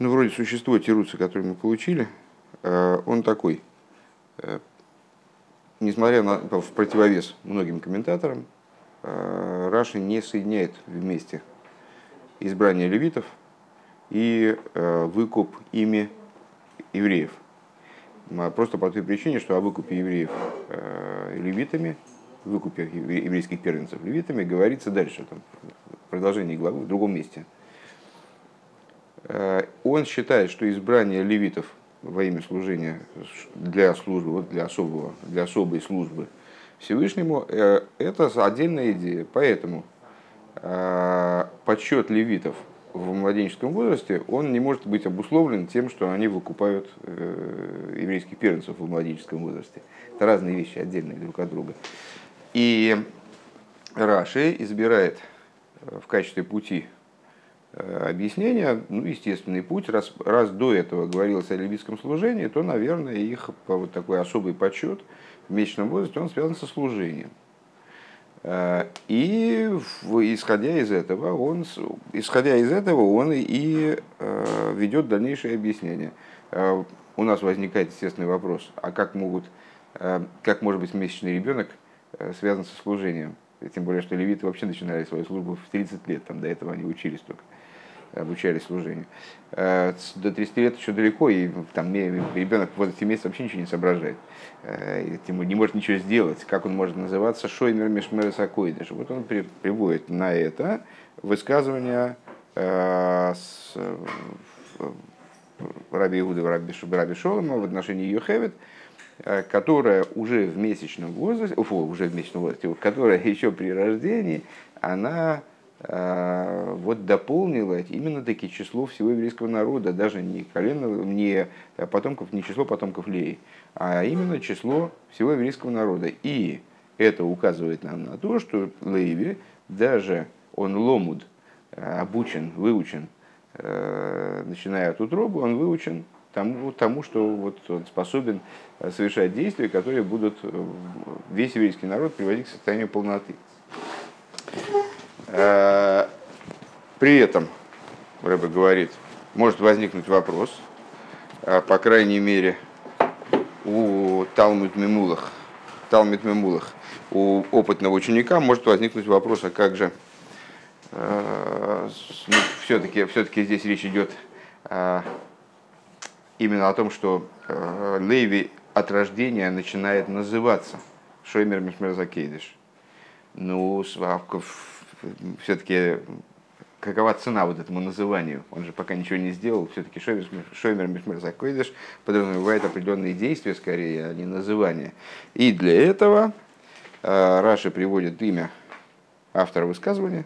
Ну, вроде существо Тируца, который мы получили, он такой. Несмотря на в противовес многим комментаторам, Раши не соединяет вместе избрание левитов и выкуп ими евреев. Просто по той причине, что о выкупе евреев левитами, выкупе еврейских первенцев левитами говорится дальше, там, в продолжении главы, в другом месте. Он считает, что избрание левитов во имя служения для службы, вот для, особого, для особой службы Всевышнему, э, это отдельная идея. Поэтому подсчет левитов – в младенческом возрасте, он не может быть обусловлен тем, что они выкупают э, еврейских первенцев в младенческом возрасте. Это разные вещи, отдельные друг от друга. И Раши избирает э, в качестве пути э, объяснения, ну, естественный путь, раз, раз до этого говорилось о левитском служении, то, наверное, их вот такой особый подсчет в месячном возрасте, он связан со служением. Э, и исходя из этого, он, исходя из этого, он и э, ведет дальнейшее объяснение. Э, у нас возникает естественный вопрос, а как могут, как может быть месячный ребенок связан со служением? Тем более, что левиты вообще начинали свою службу в 30 лет, там до этого они учились только обучались служению. До 30 лет еще далеко, и там ребенок в возрасте месяца вообще ничего не соображает. Э, ему не может ничего сделать, как он может называться, Шоймер Мишмерес. Вот он приводит на это высказывание э, с, Раби Иуда Раби, Раби Шолома в отношении Йохевит, э, которая уже в месячном возрасте, фу, уже в месячном возрасте, которая еще при рождении, она вот дополнила именно таки число всего еврейского народа, даже не колено, не потомков, не число потомков Леи, а именно число всего еврейского народа. И это указывает нам на то, что Леви, даже он ломуд, э, обучен, выучен, э, начиная от утробы, он выучен тому, тому что вот он способен э, совершать действия, которые будут весь еврейский народ приводить к состоянию полноты. При этом, Рэбе говорит, может возникнуть вопрос, по крайней мере, у Талмуд Мемулах, Талмуд Мемулах, у опытного ученика может возникнуть вопрос, а как же э, ну, все-таки все здесь речь идет э, именно о том, что э, Леви от рождения начинает называться Шоймер Мишмерзакейдыш. Ну, все-таки какова цена вот этому называнию. Он же пока ничего не сделал, все-таки Шоймер Мишмер Закойдыш подразумевает определенные действия скорее, а не называние. И для этого э, Раши приводит имя автора высказывания,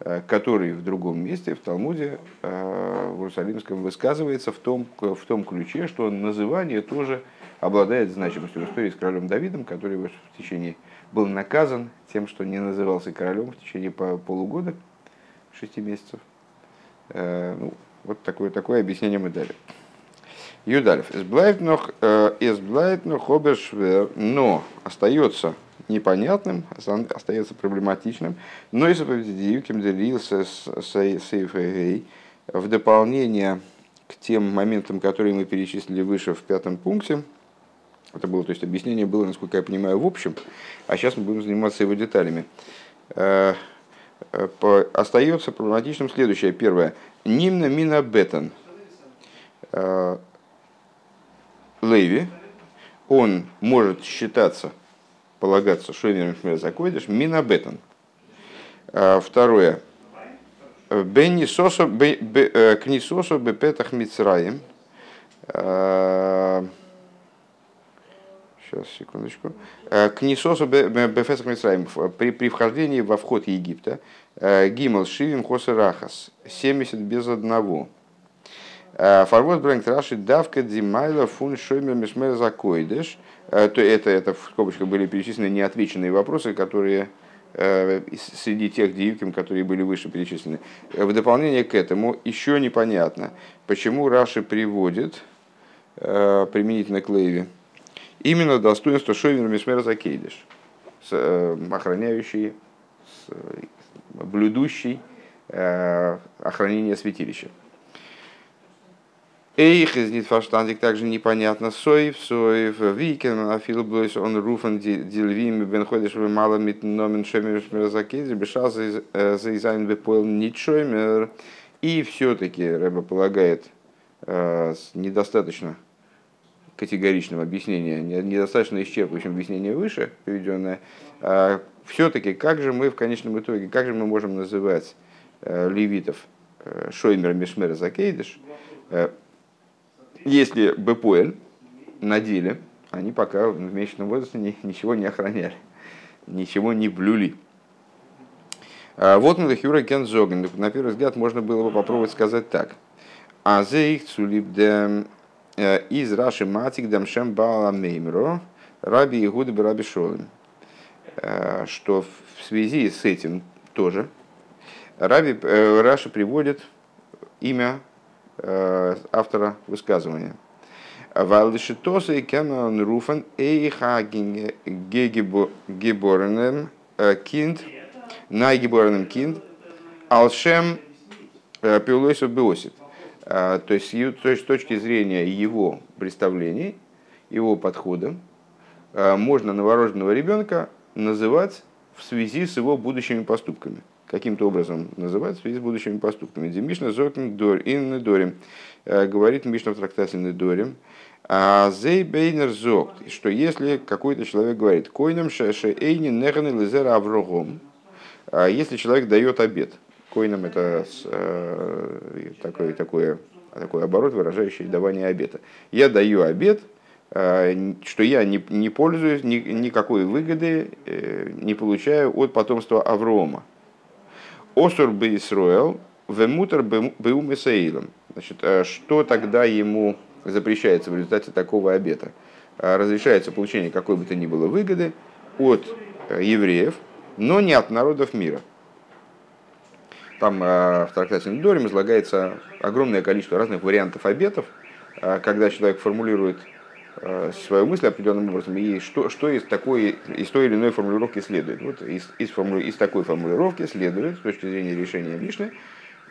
э, который в другом месте, в Талмуде, э, в Иерусалимском, высказывается в том, в том ключе, что называние тоже обладает значимостью в истории с королем Давидом, который в течение был наказан тем, что не назывался королем в течение полугода, шести месяцев. Э, ну, вот такое, такое объяснение мы дали. Юдалев. Эсблайт хобершвер, но остается непонятным, остается проблематичным, но если победителем делился с в дополнение к тем моментам, которые мы перечислили выше в пятом пункте, это было, то есть объяснение было, насколько я понимаю, в общем, а сейчас мы будем заниматься его деталями. Э, остается проблематичным следующее. Первое. Нимна мина бетон. Э, Леви, он может считаться, полагаться, что Шойнер Закойдыш, мина бетон. Э, второе. Беннисосо э, книсосо бепетах мицраем. Сейчас, секундочку. Э, к Нисосу Бефесах Мисраим при, при вхождении во вход Египта э, Гимал Шивим Хосерахас 70 без одного. Э, Фарвоз Брэнк Раши Давка Димайла Фун Шоймер Мишмер Закойдеш. То это, это в скобочках были перечислены неотвеченные вопросы, которые среди тех диюким, которые были выше перечислены. В дополнение к этому еще непонятно, почему Раши приводит применительно к Лейве именно достоинство Шойвер Мишмер Закейдиш, э, охраняющий, блюдущий э, охранение святилища. Эйх из нитфаштандик также непонятно. Соев, соев, викен, афил блойс, он руфан дильвим, бен ходишь вы мало мит номен шемер шмерзакейдж, бешал за изайн бепойл нитшоймер. И все-таки Рэба полагает э, недостаточно категоричного объяснения, недостаточно исчерпывающим объяснение выше приведенное. А все-таки как же мы в конечном итоге, как же мы можем называть э, левитов э, Шоймер Мишмер Закейдыш, если Бепуэль на деле, они пока в месячном возрасте ни, ничего не охраняли, ничего не блюли. А вот на Хюра Кензоген. На первый взгляд можно было бы попробовать сказать так. А за их цулип дем э, из Раши Матик дем шем бала меймро раби Игуды раби Шолем. Э, что в связи с этим тоже Раби, э, Раши приводит имя Э, автора высказывания. Валдишитоса и Кэмон Руфан Эйха Геборенем э, Кинд Найгеборенем Кинд Алшем э, Пиулойсов Биосит. То есть, с точки зрения его представлений, его подхода, можно новорожденного ребенка называть в связи с его будущими поступками каким-то образом называть в связи с будущими поступками. Демишна зокин дор ин дорим. Э, говорит Мишна в трактате Недорим. А зей бейнер зок, что если какой-то человек говорит, койнам шеше эйни неханы лизера аврогом, а если человек дает обед, койнам это э, такой, такой, такой оборот, выражающий давание обета. Я даю обед, э, что я не, не пользуюсь, ни, никакой выгоды не получаю от потомства Аврома. Осур бы Исруэл, вемутер бы умесаилом. Значит, э, что тогда ему запрещается в результате такого обета? Э, разрешается получение какой бы то ни было выгоды от э, евреев, но не от народов мира. Там в трактате Недорим излагается огромное количество разных вариантов обетов, когда человек формулирует Э, свою мысль определенным образом, и что, что из, такой, из той или иной формулировки следует. Вот из, из, форму, из такой формулировки следует, с точки зрения решения Мишны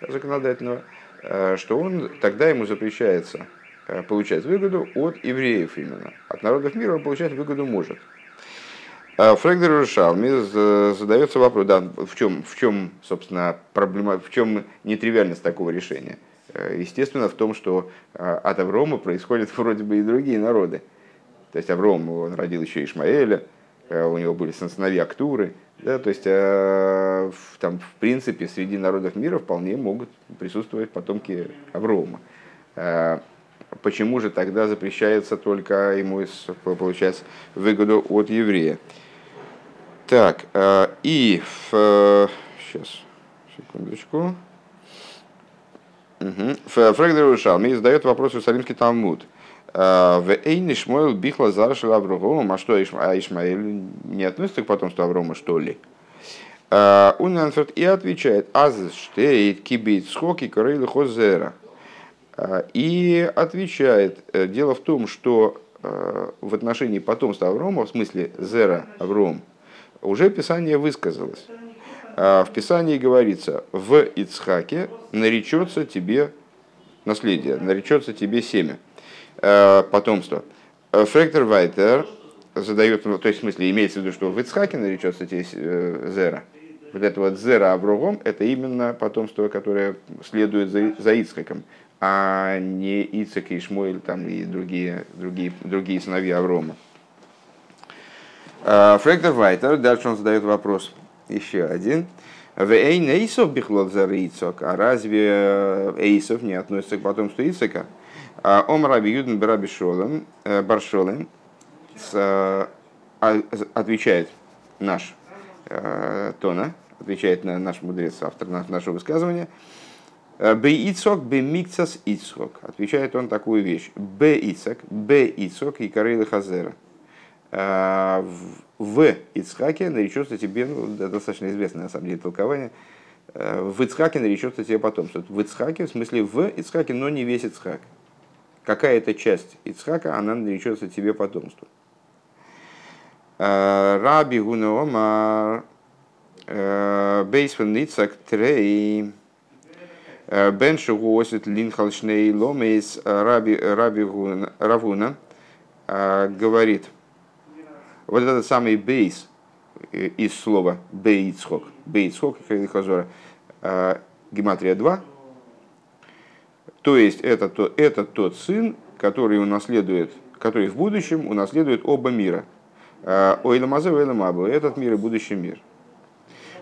законодательного, э, что он, тогда ему запрещается э, получать выгоду от евреев именно. От народов мира он получать выгоду может. Фрегдер Рушалми задается вопрос, да, в чем, в чем, собственно, проблема, в чем нетривиальность такого решения – Э, естественно, в том, что э, от Аврома происходят вроде бы и другие народы. То есть Авром, он родил еще Ишмаэля, э, у него были сыновья Актуры. Да, то есть, там, в принципе, среди народов мира вполне могут присутствовать потомки Аврома. Почему же тогда запрещается только ему получать выгоду от еврея? Так, и в... сейчас, секундочку. Фрегдер Ушалми задает вопрос Иерусалимский Талмуд. «А, в Эйни Шмойл Бихла Зарашил Аврогом, а что а Ишмаэль не относится к потомству Аврома, что ли? «А, Унанферт и отвечает, аз штейт кибит схоки корейли хозера. И отвечает, э, дело в том, что э, в отношении потомства Аврома, в смысле Зера Авром, уже Писание высказалось. А, в Писании говорится, в Ицхаке наречется тебе наследие, наречется тебе семя, а, потомство. А, Фректор Вайтер задает, ну, то есть в смысле имеется в виду, что в Ицхаке наречется тебе э, Зера. Вот это вот Зера Аврогом, это именно потомство, которое следует за, за Ицхаком, а не Ицхак и Шмуэль там, и другие, другие, другие сыновья Аврома. Фректор Вайтер, дальше он задает вопрос – еще один. Эйн Эйсов бихлот за Ицок. А разве э, Эйсов не относится к потомству Ицека? А Ом Раби Юден Бараби Шолем, э, Баршолем э, а, отвечает наш Тона, отвечает на наш мудрец, автор нашего высказывания. Б Ицок, Б Микцас Ицхок. Отвечает он такую вещь. Б Ицок, Б Ицок и Карелы Хазера в Ицхаке наречется тебе, ну, достаточно известное на самом деле толкование, э, в Ицхаке наречется тебе потомство. В Ицхаке, в смысле в Ицхаке, но не весь Ицхак. Какая-то часть Ицхака, она наречется тебе потомству. Э, Раби Гунаомар э, Бейсфен Ицхак Трей Бен Шигуосит Линхалшней Ломейс Раби Равуна говорит, вот этот самый бейс из слова бейцхок, бейцхок, Хазора, гематрия 2, то есть это, то, это тот сын, который унаследует, который в будущем унаследует оба мира. Ойламазе, ойламабу, этот мир и будущий мир.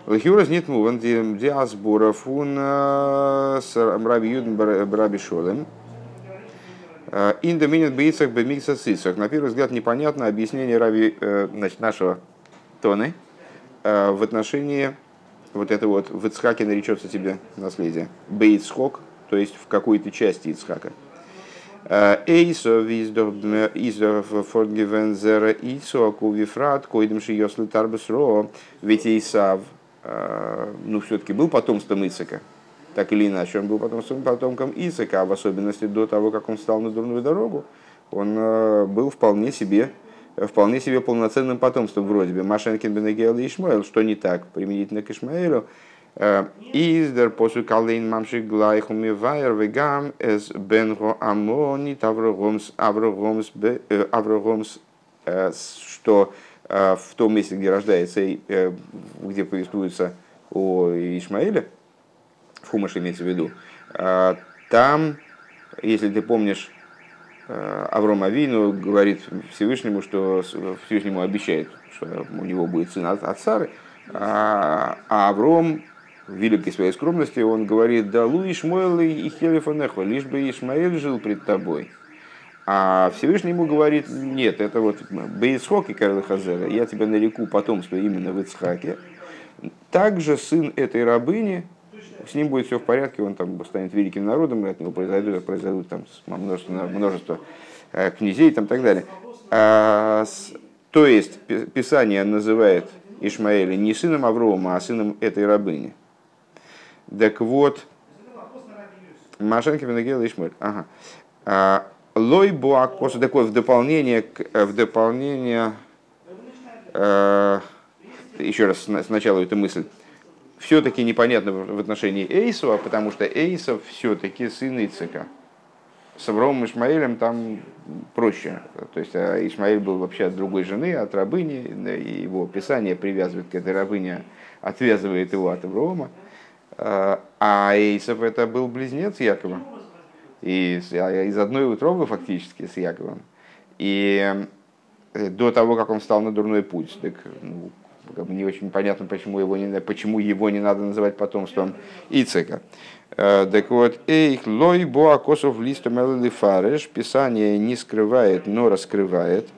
Лахиурас нет муван диасбора фун с Раби Юден Раби Шолем. Индоминит бейцах бемикса цицах. На первый взгляд непонятно объяснение Раби, значит, нашего Тоны в отношении вот это вот в Ицхаке наречется тебе наследие. Бейцхок, то есть в какой-то части Ицхака. Эйсо виздор форгивен зера Исо кувифрат койдем шиёсли тарбес ро. Ведь Исав, ну, все-таки был потомством Ицека. Так или иначе, он был потомством, потомком Ицека, а в особенности до того, как он встал на дурную дорогу, он был вполне себе вполне себе полноценным потомством вроде бы. Машенкин Бенегел и Ишмаэл, что не так, применительно к Ишмаэлю. Издер посу калейн мамшик глайх умивайер вегам эс бенго амонит аврогомс аврогомс аврогомс что в том месте, где рождается, где повествуется о Ишмаэле, в Хумаше имеется в виду, там, если ты помнишь, Авром Авину говорит Всевышнему, что Всевышнему обещает, что у него будет сын от, от Сары, а, а Авром в великой своей скромности, он говорит, да лу Ишмаэл и Хелефанехва, лишь бы Ишмаэль жил пред тобой. А Всевышний ему говорит, нет, это вот Бейсхок и Карл Хазера, я тебя нареку потомство именно в Ицхаке. Также сын этой рабыни, с ним будет все в порядке, он там станет великим народом, и от него произойдут, произойдут там множество, множество э, князей и так далее. А, то есть Писание называет Ишмаэля не сыном Аврома, а сыном этой рабыни. Так вот, Машенки Венегел Ишмаэль. Ага. А, Лой Буакосу, такое в дополнение, в дополнение, э, еще раз сначала эту мысль, все-таки непонятно в отношении Эйсова, потому что Эйсов все-таки сын Ицека. С Авромом Ишмаэлем там проще. То есть а Ишмаэль был вообще от другой жены, от рабыни, и его описание привязывает к этой рабыне, отвязывает его от Аврома. А, а Эйсов это был близнец Якова. И а, из одной утробы фактически с Яковом. И э, до того, как он встал на дурной путь, так, ну, как бы не очень понятно, почему его не, почему его не надо называть потомством Ицека. Э, так вот, эйх лой боа косов листу фареш, Писание не скрывает, но раскрывает.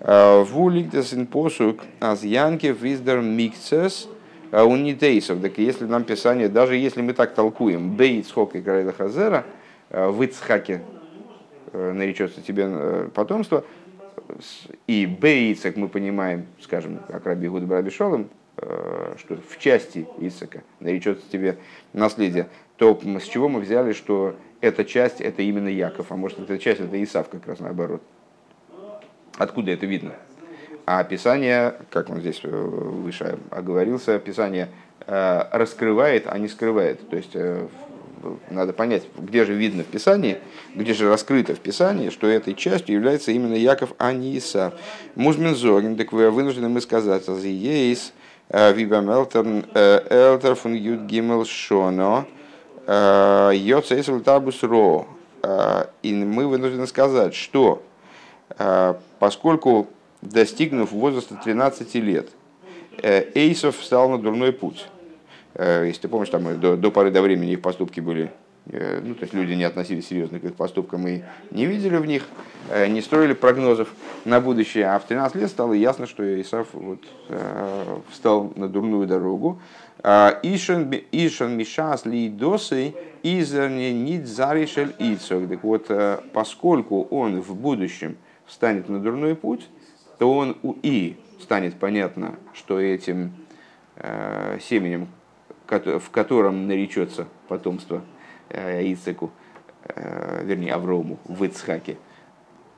Э, Вуликтесин посук аз янке виздер микцес э, унитейсов. Так если нам Писание, даже если мы так толкуем, бейт схок и крайда хазера, в Ицхаке наречется тебе потомство, и Б Ицек мы понимаем, скажем, как Раби Гуд Раби Шолом, э, что в части Ицека наречется тебе наследие, то с чего мы взяли, что эта часть это именно Яков, а может эта часть это Исав как раз наоборот. Откуда это видно? А Писание, как он здесь э, выше оговорился, Писание э, раскрывает, а не скрывает. То есть надо понять, где же видно в Писании, где же раскрыто в Писании, что этой частью является именно Яков, а не Исав. Музмин Зорин, так вы вынуждены мы сказать, аз ейс, э, вибам э, элтер фун юд гимел шоно, э, йоцейс табус ро. И мы вынуждены сказать, что поскольку достигнув возраста 13 лет, Эйсов встал на дурной путь. Э, если ты помнишь, там до, до поры до времени их поступки были, э, ну, то есть люди не относились серьезно к их поступкам и не видели в них, э, не строили прогнозов на будущее. А в 13 лет стало ясно, что Исаф вот, встал на дурную дорогу. Ишан Мишас Лидосой Изерне Нидзаришель Ицок. Так вот, поскольку он в будущем встанет на дурной путь, то он и станет понятно, что этим семенем, в котором наречется потомство э, Ицеку, э, вернее Аврому в Ицхаке,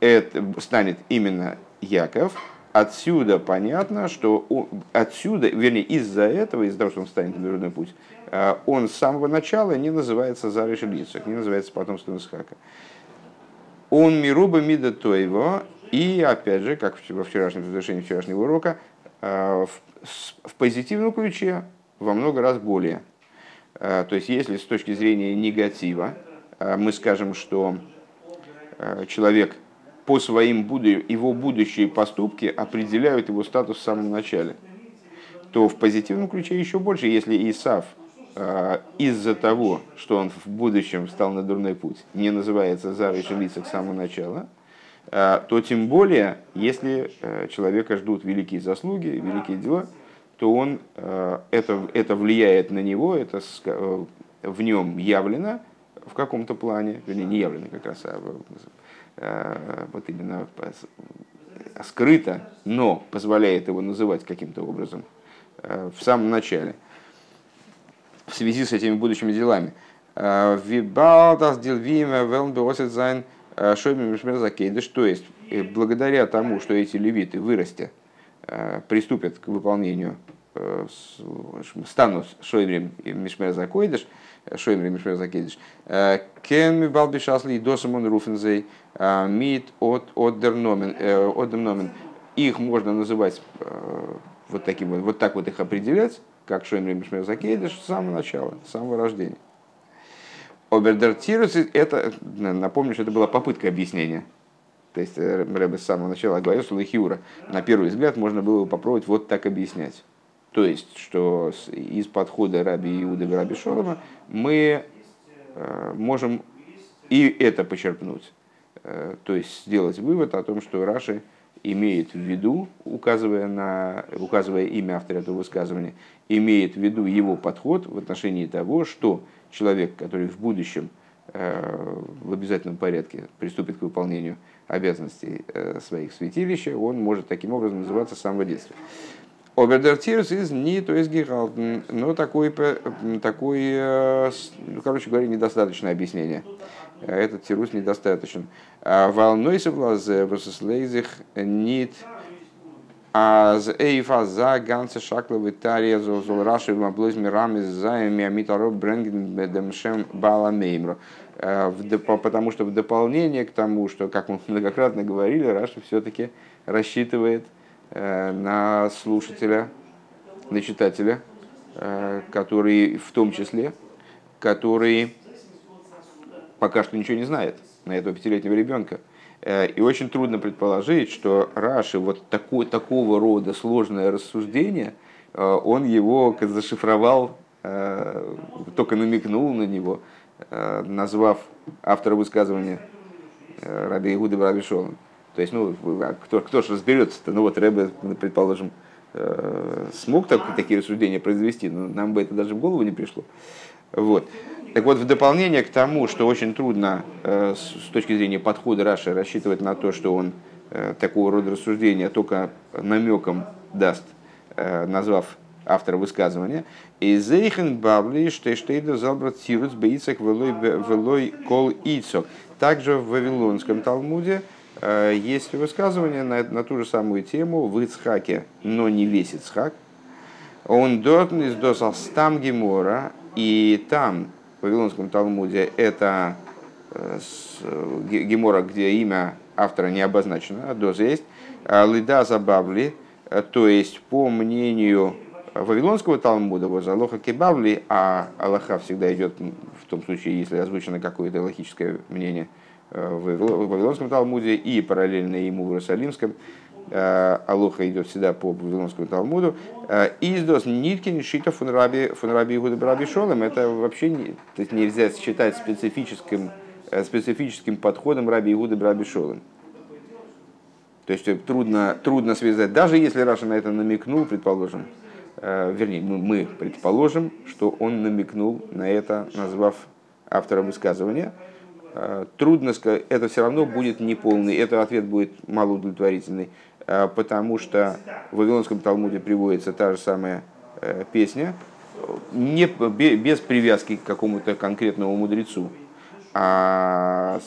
это станет именно Яков, отсюда понятно, что отсюда, вернее, из-за этого, из-за того, что он станет на мирный путь, он с самого начала не называется Зарыш Лицах, не называется потомством Исхака. Он мируба мида тоево, и опять же, как во вчерашнем завершении вчерашнего урока, в, в позитивном ключе во много раз более. То есть, если с точки зрения негатива мы скажем, что человек по своим его будущие поступки определяют его статус в самом начале, то в позитивном ключе еще больше, если Исав э, из-за того, что он в будущем встал на дурной путь, не называется Зарой Шелица с самого начала, э, то тем более, если э, человека ждут великие заслуги, великие дела, то он, это, это влияет на него, это в нем явлено в каком-то плане, вернее, не явлено как раз, а Э, вот именно скрыто, но позволяет его называть каким-то образом э, в самом начале, в связи с этими будущими делами. Э, וויבאלד אז די לוים וועלן בעתיד זיין שומר то есть благодаря тому, что эти левиты вырастят, приступят к выполнению станут шоймрем мишмер закойдыш, шоймрем мишмер закойдыш, кен ми балбишасли досамон руфензей, мид от одерномен. Э, их можно называть э, вот таким вот, вот так вот их определять, как Шоймри Мишмер Закейдыш с самого начала, с самого рождения. Обердертирус, это, напомню, что это была попытка объяснения. То есть э, Рэбе с самого начала говорил, что Лахиура, на первый взгляд, можно было попробовать вот так объяснять. То есть, что из подхода Раби Иуда и Раби Шолома мы можем и это почерпнуть. Э, то есть сделать вывод о том, что Раши имеет в виду, указывая, на, указывая имя автора этого высказывания, имеет в виду его подход в отношении того, что человек, который в будущем э, в обязательном порядке приступит к выполнению обязанностей э, своих святилища, он может таким образом называться с самого детства. Обердертирус из не то есть гигалтен, но такой, такой, ну, короче говоря, недостаточное объяснение. Этот тирус недостаточен. А волной соблазе восслейзих нит аз эйфа за ганце шакловый тария зол раши в облоз мирами за миамитаро бренген бедемшем бала меймро. А, потому что в дополнение к тому, что, как мы многократно говорили, Раша все-таки рассчитывает э, на слушателя, на читателя, э, который в том числе, который пока что ничего не знает на этого пятилетнего ребенка. Э, и очень трудно предположить, что Раши вот такой, такого рода сложное рассуждение, э, он его зашифровал, э, только намекнул на него, назвав автора высказывания Раби Игуды Раби Шолом. То есть, ну, а кто, кто же разберется-то? Ну вот Рэбе, предположим, смог так, такие рассуждения произвести, но нам бы это даже в голову не пришло. Вот. Так вот, в дополнение к тому, что очень трудно э, с точки зрения подхода Раши рассчитывать на то, что он э, такого рода рассуждения только намеком даст, э, назвав автора высказывания, и зейхен бабли штейштейда залбрат тируц бейцак велой кол ицок. Также в Вавилонском Талмуде есть высказывание на, на ту же самую тему в Ицхаке, но не весь Ицхак. Он дотн из досал стам гемора, и там в Вавилонском Талмуде это э, Гемора, где имя автора не обозначено, а доза есть. А Лида Забавли, э, то есть по мнению Вавилонского Талмуда, вот Алоха Кебавли, а Аллаха всегда идет в том случае, если озвучено какое-то логическое мнение э, в Вавилонском Талмуде и параллельно ему в Иерусалимском, Э, Алоха идет всегда по Вавилонскому Талмуду. Э, Издос Ниткин Шита фун Раби фун Раби Игуда Раби Шолем. Это вообще не, то есть нельзя считать специфическим, э, специфическим подходом Раби Игуда Раби Шолем. То есть трудно, трудно связать, даже если Раша на это намекнул, предположим, вернее, мы предположим, что он намекнул на это, назвав автора высказывания, трудно сказать, это все равно будет неполный, этот ответ будет малоудовлетворительный. Э, потому что в Вавилонском Талмуде приводится та же самая э, песня, не, без привязки к какому-то конкретному мудрецу, а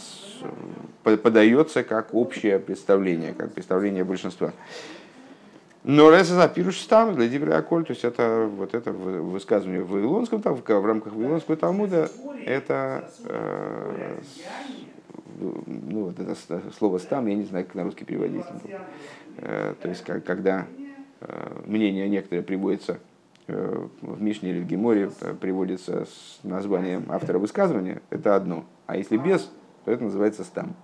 подается как общее представление, как представление большинства. Но Реса запируш там для Дибриаколь, то есть это вот это высказывание в Вавилонском, там, в рамках Вавилонского Талмуда, это э, ну, вот это слово стам, я не знаю, как на русский переводить. Э, то есть, когда э, мнение некоторые приводится э, в Мишне или в Геморе, приводится с названием автора высказывания, это одно. А если без, то это называется стам.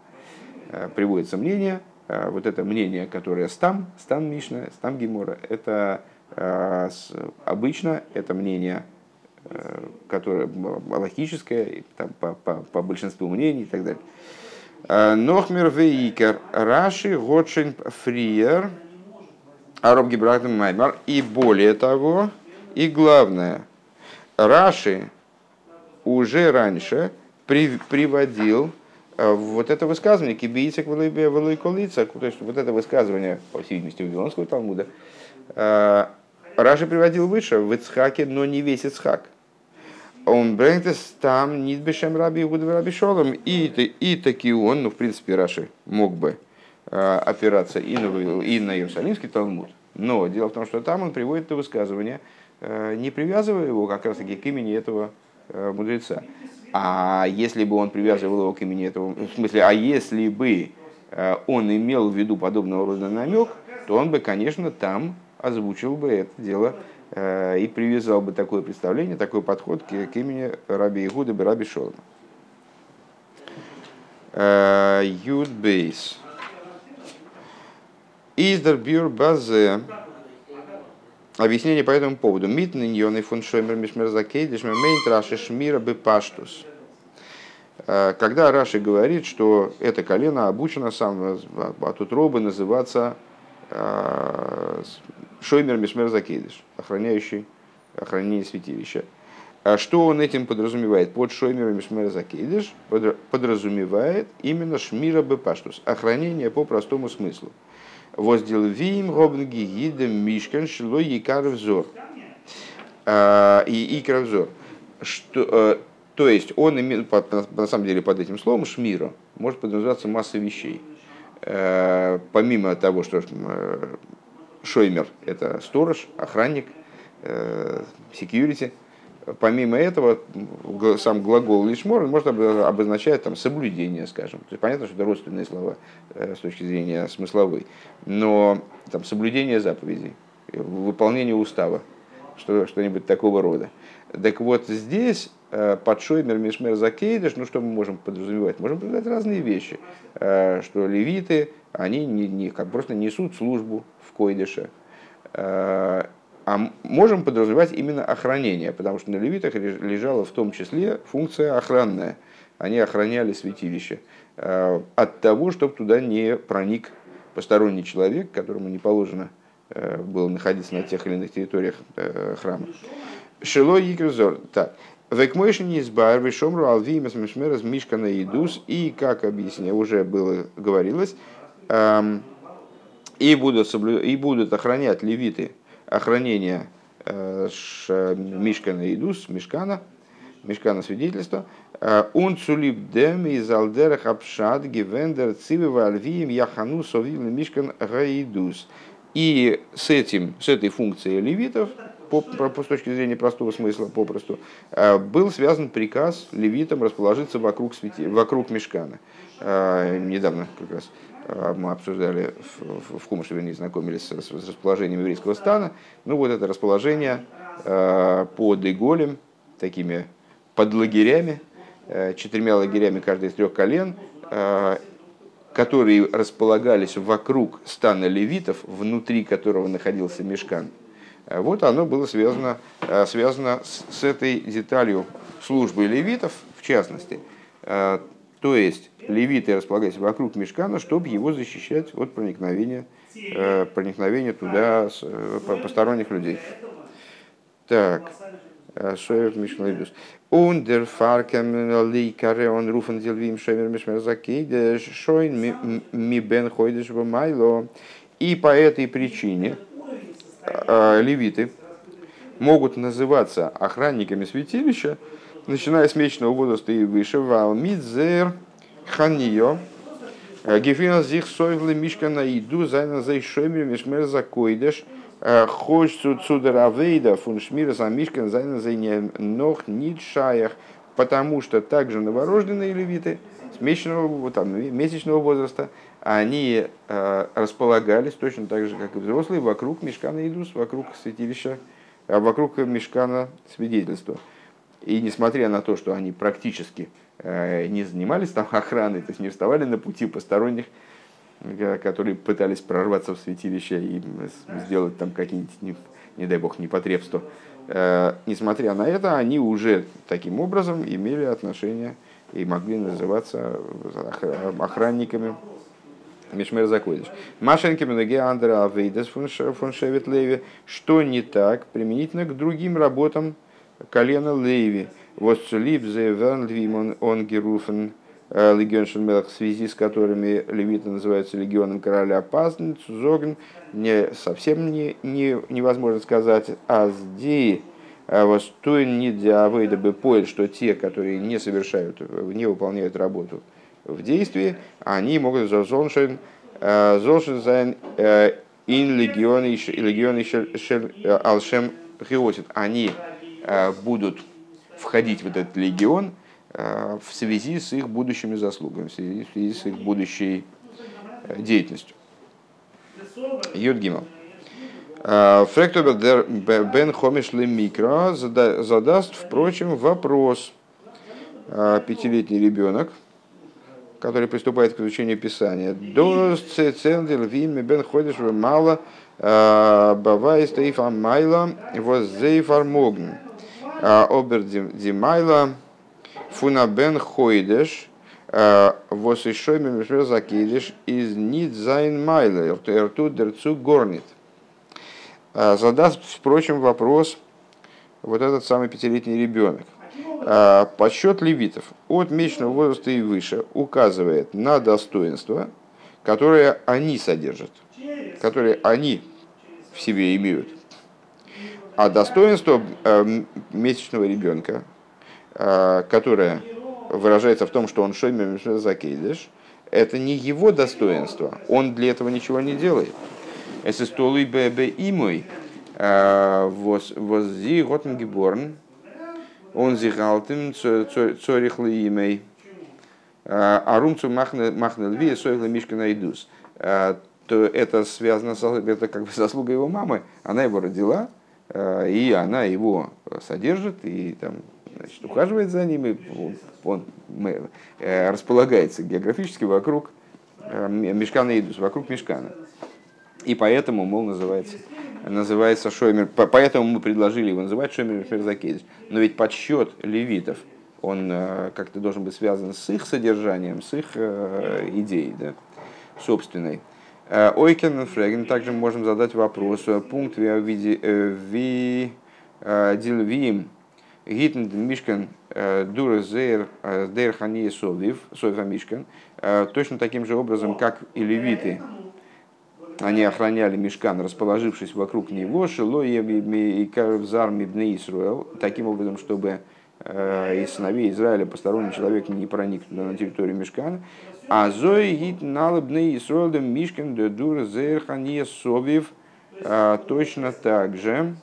Приводится мнение, вот это мнение, которое стам, стам Мишна, стам Гемора, это обычно это мнение которое логическое, там, по, по, по большинству мнений и так далее. Э, Нохмер вейкер Раши Готшин Фриер Ароб Гибрахтем Маймар. И более того, и главное, Раши уже раньше при, приводил э, вот это высказывание кибийцек велойколица, то есть вот это высказывание, по всей видимости, Вавилонского Талмуда, э, Раши приводил выше в Ицхаке, но не весь Ицхак он брендес там нит бешем раби Игуда раби Шолом. И, и таки он, ну, в принципе, Раши мог бы э, опираться и на, и на Иерусалимский Талмуд. Но дело в том, что там он приводит это высказывание, э, не привязывая его как раз таки к имени этого э, мудреца. А если бы он привязывал его к имени этого, в смысле, а если бы он имел в виду подобного рода намек, то он бы, конечно, там озвучил бы это дело Э, и привязал бы такое представление, такой подход к, к имени Раби Игуда бы Раби Шолома. Э, Юд Бейс. Издер Бюр Базе. Объяснение по этому поводу. Митн иньоны фун шоймер мишмер закейдиш мейн траши шмира бы паштус. Э, когда Раши говорит, что это колено обучено сам от утробы называться Шоймер Мишмер Закейдыш, охраняющий охранение святилища. А что он этим подразумевает? Под Шоймер Мишмер Закейдыш подразумевает именно Шмира Бепаштус, охранение по простому смыслу. Воздел Вим Робнги Гидем Мишкан Шло Якар Взор. А, и Икра Взор. Что, э, то есть он имеет, на самом деле под этим словом шмира может подразумеваться масса вещей. Э, помимо того, что э, Шоймер – это сторож, охранник, security. Помимо этого, сам глагол лишмор может обозначать там, соблюдение, скажем. То есть понятно, что это родственные слова э, с точки зрения смысловой. Но там, соблюдение заповедей, выполнение устава, что, что-нибудь такого рода. Так вот здесь э, под Шоймер, Мишмер, Закейдыш, ну что мы можем подразумевать? Можем подразумевать разные вещи. Э, что левиты, они не, не, как просто несут службу в Койдыше. Э, а можем подразумевать именно охранение, потому что на левитах лежала в том числе функция охранная. Они охраняли святилище э, от того, чтобы туда не проник посторонний человек, которому не положено э, было находиться на тех или иных территориях храма. Шило Игрзор. Так. Векмойшин избар, вишомру алвимас мишмерас мишкана идус. И, как объяснение уже было говорилось, Эм, и будут, соблю... и будут охранять левиты охранение э, Мишкана Идус, Мишкана, Мишкана свидетельства, он э, цулип дем из алдерах апшад гивендер цивива альвием яхану совил Мишкан Гаидус. И с этим, с этой функцией левитов, по, с точки зрения простого смысла, попросту, э, был связан приказ левитам расположиться вокруг, свети, вокруг Мешкана. Недавно как раз мы обсуждали в, в Хумыше, вернее, знакомились с, с расположением еврейского стана. Ну вот это расположение э, под Иголем, такими под лагерями, э, четырьмя лагерями каждый из трех колен, э, которые располагались вокруг стана левитов, внутри которого находился мешкан. Вот оно было связано, связано с, с этой деталью службы левитов, в частности. То есть левиты располагались вокруг мешкана, чтобы его защищать от проникновения, э, проникновения туда с, э, посторонних людей. Так. Э, Шоев Мишмайдус. Ундер фаркем лейкаре он руфен дельвим шемер мишмер закейде шойн ми бен хойдеш майло. И по этой причине левиты могут называться охранниками святилища, начиная с месячного возраста и выше, валмидзер ханио, Гефинал зих сойвлы мишка на еду, зайна за ишоймер мишмер за койдеш, хочется цудеравейда фун шмира за мишка, зайна за ног нит шаях, потому что также новорожденные левиты месячного, там, месячного возраста, они э, располагались точно так же, как и взрослые, вокруг мешкана идус, вокруг святилища, а вокруг мешкана свидетельства. И несмотря на то, что они практически э, не занимались там охраной, то есть не вставали на пути посторонних, э, которые пытались прорваться в святилище и сделать там какие-нибудь, не, дай бог, непотребства, э, несмотря на это, они уже таким образом имели отношение и могли называться охранниками Мишмер Закодиш. Машенки Менеге Андра Авейдес фон Шевет Леви. Что не так применительно к другим работам колена Леви. Вот Либ Зевен Львим он Геруфен э, легион Шельмелах, в связи с которыми левиты называются легионом короля Пазн, Цузогн, не, совсем не, не, невозможно сказать, а здесь Востоин не диавейда бы поэль, что те, которые не совершают, не выполняют работу в действии, они могут золшен золшен зайн ин легионы легионы алшем хиосит. Они будут входить в этот легион в связи с их будущими заслугами, в связи, в связи с их будущей деятельностью. Юд Гимал. Фректобер бен хомиш микро задаст, впрочем, вопрос. Пятилетний ребенок, который приступает к изучению Писания. До цендел вин бен ходишь в мало бавай стоиф амайла воз зейфар могн. Обер димайла фуна бен хойдеш воз еще мимешвер закидиш из нит зайн майла. Эрту дерцу горнит. Задаст, впрочем, вопрос вот этот самый пятилетний ребенок. А, подсчет левитов от месячного возраста и выше указывает на достоинство, которое они содержат, которые они в себе имеют. А достоинство э, месячного ребенка, э, которое выражается в том, что он шоймер закейдыш, это не его достоинство, он для этого ничего не делает. Es ist toли бебе имой, воззи геборн, он зихалтим цорих имей, арумцу махнел ви, сойгла мишка найдус. То это связано с это как бы заслуга его мамы. Она его родила, и она его содержит, и там значит, ухаживает за ним, и он, он располагается географически вокруг Мешкана Идус, вокруг Мешкана. И поэтому, мол, называется называется Шоймер, поэтому мы предложили его называть Шоймер Ферзакейдиш. Но ведь подсчет левитов, он э, как-то должен быть связан с их содержанием, с их э, идеей да, собственной. Э, Ойкен Фреген также можем задать вопрос. Пункт в виде ви дилвим гитн мишкан дура зейр дейр хани совив совив мишкан точно таким же образом как и левиты. Они охраняли мешкан, расположившись вокруг него, Шило и Карвзар Мибне Исруэл, таким образом, чтобы э, из сыновей Израиля посторонний человек не проник на территорию мешкана. А Зои гит налыбны Исруэлем мишкан де дур зерханье совив э, точно так же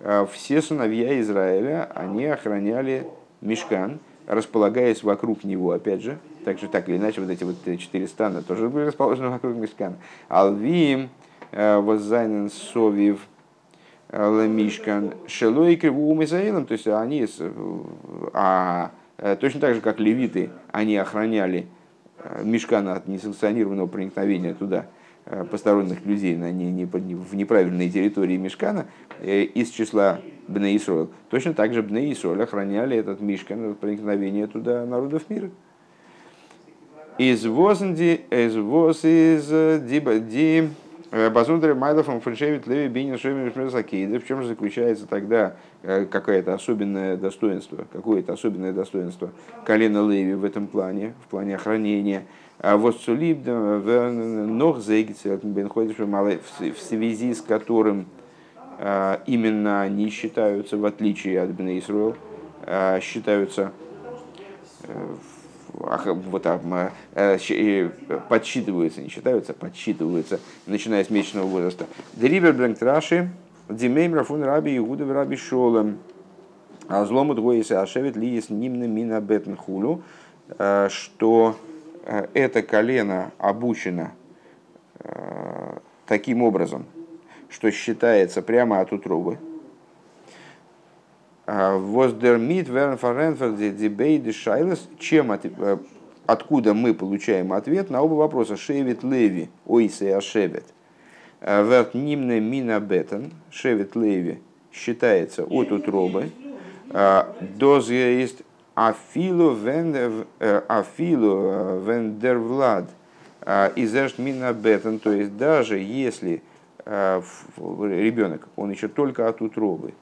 э, все сыновья Израиля, они охраняли мешкан, располагаясь вокруг него, опять же, также так или иначе вот эти вот четыре стана тоже были расположены вокруг Мишкана. Алвим, э, Возайнен, Совив, э, Ламишкан, Шелой, Криву, Израилем, то есть они, а, э, точно так же, как левиты, они охраняли Мишкана от несанкционированного проникновения туда посторонних людей на не, не, в неправильной территории Мишкана из числа Бней Исроил. Точно так же Бней Исроил охраняли этот Мишкан от проникновения туда народов мира. Из возенди, из воз из ди ди базундре майлофом фаншевит леви бинин шемер В чем же заключается тогда э, какое-то особенное достоинство, какое-то особенное достоинство колена Леви в этом плане, в плане охранения. В в связи с которым э, именно они считаются, в отличие от Бен Исруэл, э, считаются вот, э, подсчитываются, не считаются, подсчитываются, начиная с месячного возраста. Дерибер Бленктраши, Димеймер фун Раби Игуда Раби Шолем, а злому двоесе ашевит ли есть нимна мина бетн хулю, что это колено обучено таким образом, что считается прямо от утробы, Воздермит Дебейди Шайлес, чем э, откуда мы получаем ответ на оба вопроса. Шевит Леви, Ойсе Ашевет. Э, Верт Нимне Мина Бетен, Шевит Леви считается от утробы. Э, דאס איז אפילו ווען דער וולד איז ערשט מן הבטן, то есть даже если ребенок, он еще только от утробы,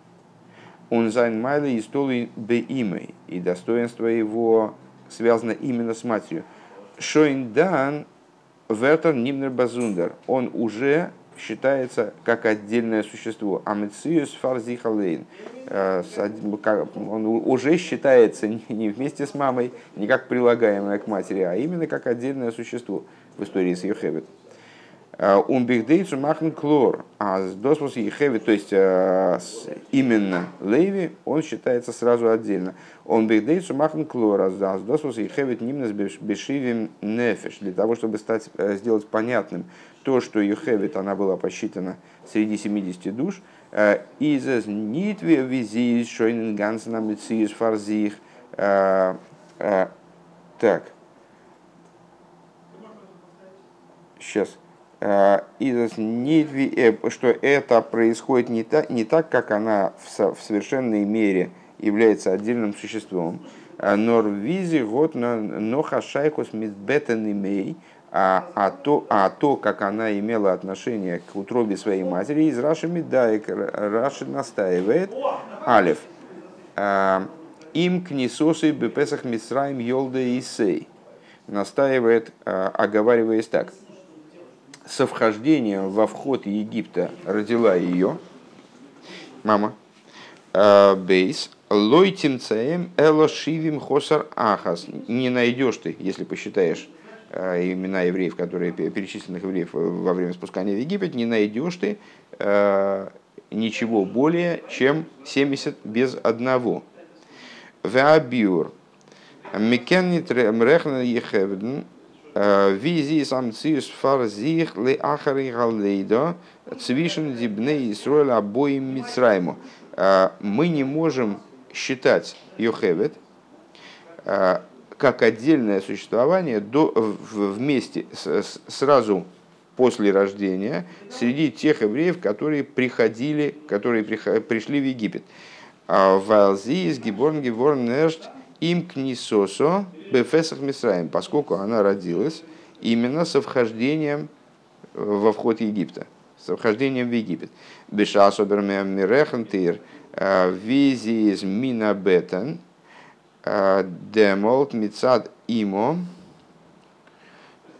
он זיין מעלה איז תלוי באמו, и достоинство его связано именно с матерью. שוין דאן ווערט ער נמנה באזונדער, он уже считается как отдельное существо. א מציאות פאר זיך אליין. Э, он уже считается не вместе с мамой, не как прилагаемое к матери, а именно как отдельное существо в истории с Йохевет. Умбихдейцу махн клор, а с досвос ехеви, то есть э, именно Леви, он считается сразу отдельно. Он бихдейцу махн клор, а с досвос ехеви нимнес бешивим нефеш, для того, чтобы стать, э, сделать понятным то, что Ехевит, она была посчитана среди 70 душ, э, из нитве визи шойнен гансена мециис фарзих. Так, сейчас. Э, э, что это происходит не так, не так, как она в совершенной мере является отдельным существом. Э, Норвизи год нохашайкус мидбетен а, а, то, а то, как она имела отношение к утробе своей матери, из Раши Медаек, Раши настаивает, Алев, им книсосы бепесах мисраим йолда исей, настаивает, оговариваясь так – со вхождением во вход Египта родила ее, мама, э, Бейс, Лойтим цаем элошивим хосар ахас. Не найдешь ты, если посчитаешь э, имена евреев, которые перечисленных евреев во время спускания в Египет, не найдешь ты э, ничего более, чем 70 без одного. Веабиур. Мекеннит мрехна ехевден Визи самциус фарзих ли ахари галейдо цвишен дибне Исруэль обоим Мицрайму. Мы не можем считать Йохевет как отдельное существование до, вместе сразу после рождения среди тех евреев, которые приходили, которые пришли в Египет. Валзис, Гиборн, Гиборн, Нершт, им книсосо бефесах Мисраем, поскольку она родилась именно со вхождением э, во вход Египта, со вхождением в Египет. Беша собермем мирехантир э, из минабетен э, демолт мицад имо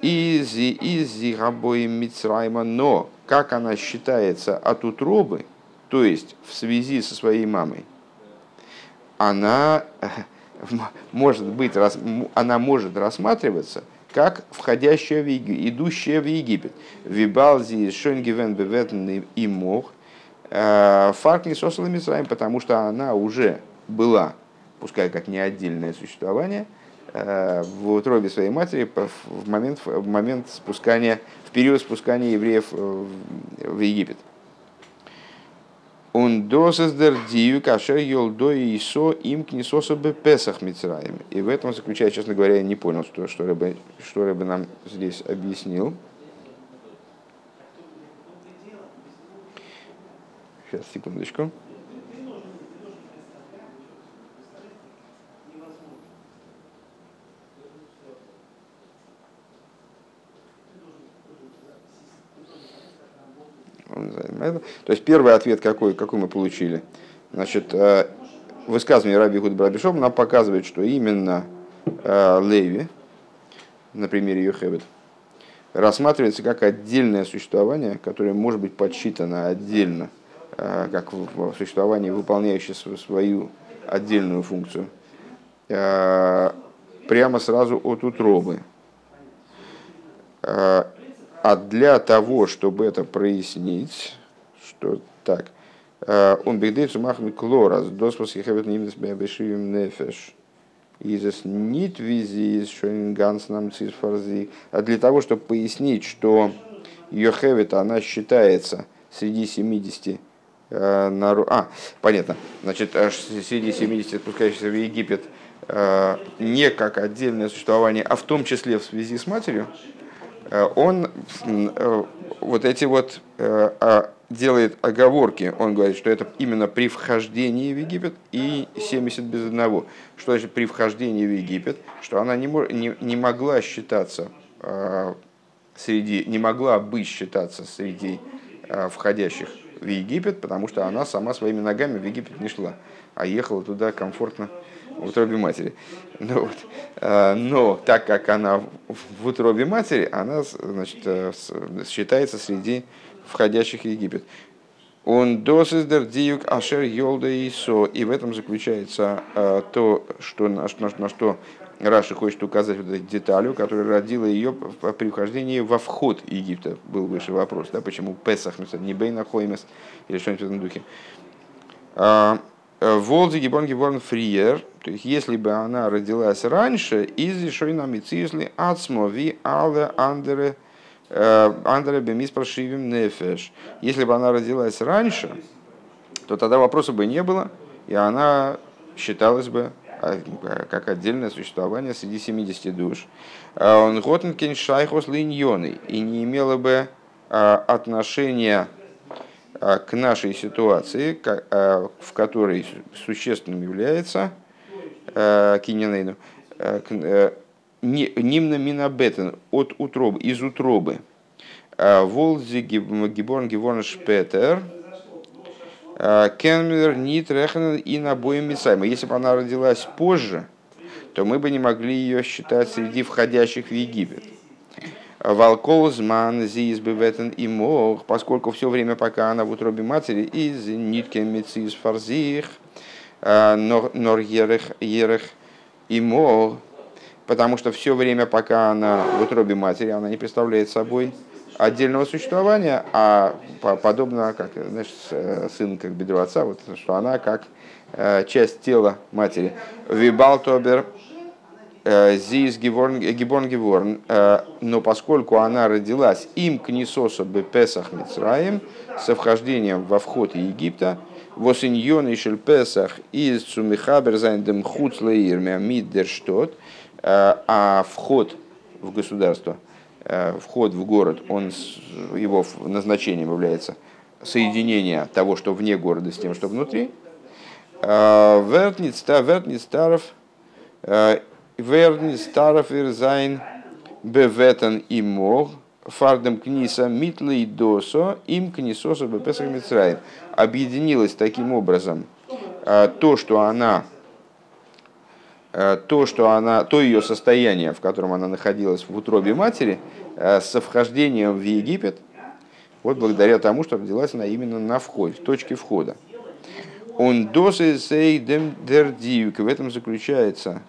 изи изи габоим мицрайма, но как она считается от утробы, то есть в связи со своей мамой, она может быть, она может рассматриваться как входящая в Египет, идущая в Египет. Вибалзи Шонгивен Беветн и Мох э, Фаркни Сосала Мисраим, потому что она уже была, пускай как не отдельное существование, э, в утробе своей матери в момент, в момент спускания, в период спускания евреев э, в Египет. Он досездер дию кашер йолдо и исо им книсоса бы песах мицраем. И в этом заключается, честно говоря, я не понял, что, что, Рэбе, что Рэбе нам здесь объяснил. Сейчас, секундочку. То есть первый ответ какой, какой мы получили? Значит, э, высказывание Раби Гуд Брабишов нам показывает, что именно э, Леви, на примере Йохевет, рассматривается как отдельное существование, которое может быть подсчитано отдельно, э, как в существовании, выполняющее свою отдельную функцию. прямо сразу от утробы. А для того, чтобы это прояснить, что так, он бигдейцу махми клорас, доспас хевет нимдес бешивим нефеш, изес нит визи ганс нам цисфарзи. А для того, чтобы пояснить, что Йохевит, она считается среди 70 э, народ... А, понятно. Значит, среди 70 спускающихся в Египет э, не как отдельное существование, а в том числе в связи с матерью, э, он вот эти вот а, делает оговорки, он говорит, что это именно при вхождении в Египет и 70 без одного. Что значит при вхождении в Египет? Что она не, не, не могла считаться среди, не могла бы считаться среди входящих в Египет, потому что она сама своими ногами в Египет не шла, а ехала туда комфортно в утробе матери. Ну, вот. А, но так как она в утробе матери, она значит, э, считается среди входящих в Египет. Он досиздер диюк ашер йолда исо. И в этом заключается а, то, что, на, на, на что Раши хочет указать вот эту деталью, которая родила ее при вхождении во вход Египта. Был выше вопрос, да, почему Песах, не Бейна Хоймес или что-нибудь в этом духе. Э, Волзи Гибон Гибон Фриер, то есть если бы она родилась раньше, из Шойна Мицизли Ацмови Але Андере э, Андере Бемис Прошивим Нефеш. Если бы она родилась раньше, то тогда вопроса бы не было, и она считалась бы а, как отдельное существование среди 70 душ. А он готенкен шайхос линьоны и не имело бы отношения к нашей ситуации, в которой существенным является киненейну, э, нимна минабетен от утробы, из утробы. Волзи гиборн гиборн шпетер – Кенмер, Нит, Реханен и Набоем Мисайма. Если бы она родилась позже, то мы бы не могли ее считать среди входящих в Египет. Волколзман, Зизбеветен и Мох, поскольку все время, пока она в утробе матери, из Нитке Мецис Фарзих, э, Нор Ерех и Мох, потому что все время, пока она в утробе матери, она не представляет собой отдельного существования, а подобно, как знаешь, э, сын как бедро отца, вот, что она как э, часть тела матери. Вибалтобер Зис Гиборн Гиборн, но поскольку она родилась им к Нисосу Песах Мицраем, со вхождением во вход Египта, Восиньон и Песах из Цумихабер Зайндем Хуцлеирмя Миддерштот, а вход в государство – Э, вход в город, он, его назначением является соединение того, что вне города, с тем, что внутри. Э, Вертниц Старов, Верниц Старов Ирзайн Беветан и Мог, Фардем Книса Митлей Досо, им Книсоса Бепесах Мицраем. Объединилось таким образом то, что она то, что она, то ее состояние, в котором она находилась в утробе матери, э, со вхождением в Египет, вот благодаря тому, что родилась она именно на входе, в точке входа. Он досы сейдем дердивик. В этом заключается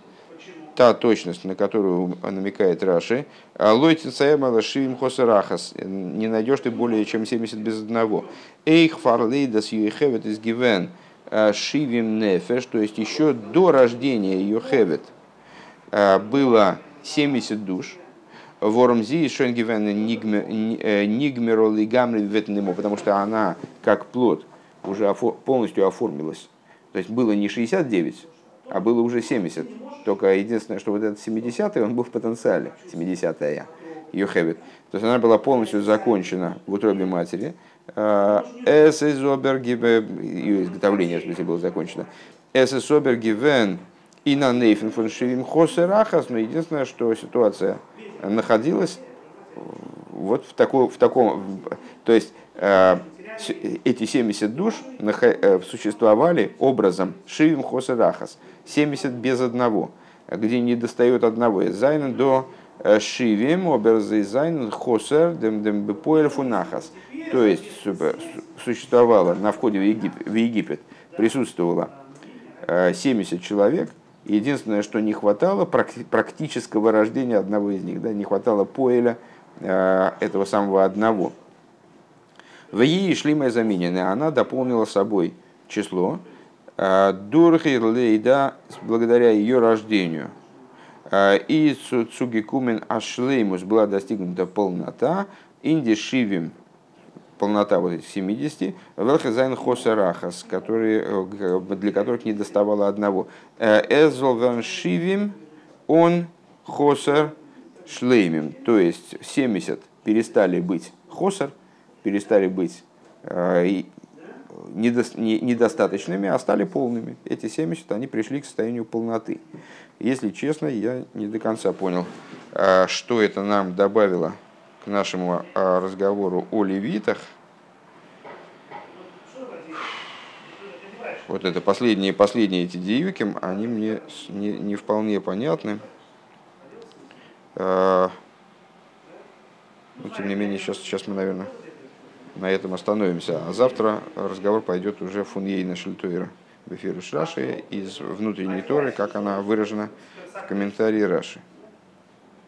та точность, на которую намекает Раши. Лойтин саэмала шивим хосерахас. Не найдешь ты более чем 70 без одного. Эйх фарлейдас юехевет из гивен. Э, Шивим Нефеш, то есть еще до рождения Йохевет э, было 70 душ, Воромзи и Шонгивен Нигмеро Лигамри Ветнемо, потому что она, как плод, уже полностью оформилась. То есть было не 69, а было уже 70. Только единственное, что вот этот 70-й, он был в потенциале, 70-я, Йохевет. То есть она была полностью закончена в утробе матери, Эсэзобергибе, ее изготовление, в смысле, было закончено. Эсэзобергивен и на Нейфен фон Шивим Хосерахас, но единственное, что ситуация находилась вот в, такой, в таком, то есть э, эти 70 душ э, существовали образом Шивим Хосерахас, 70 без одного, где не достает одного. Из Зайна до э, Шивим, оберзы Зайн, Хосер, дем дем бепоэль фунахас. То есть существовало на входе в Египет, в Египет присутствовало 70 э, человек, Единственное, что не хватало практического рождения одного из них, да, не хватало поэля э, этого самого одного. В ей шли моя замененная, она дополнила собой число, э, Дурхи Лейда, благодаря ее рождению. Э, и Цугикумен Ашлеймус была достигнута полнота, Инди Шивим полнота вот этих 70, Велхазайн Хосарахас, которые, э, для которых не доставало одного. Эзолган Шивим, он Хосар Шлеймим, то есть 70 перестали быть Хосар, перестали быть э, недостаточными, а стали полными. Эти 70, они пришли к состоянию полноты. Если честно, я не до конца понял, что это нам добавило к нашему а, разговору о левитах. Вот это последние, последние эти диюки, они мне не, не вполне понятны. Но, тем не менее, сейчас, сейчас мы, наверное, на этом остановимся. А завтра разговор пойдет уже фуньейна Шильтуира в эфире Раши из внутренней Торы, как она выражена в комментарии Раши.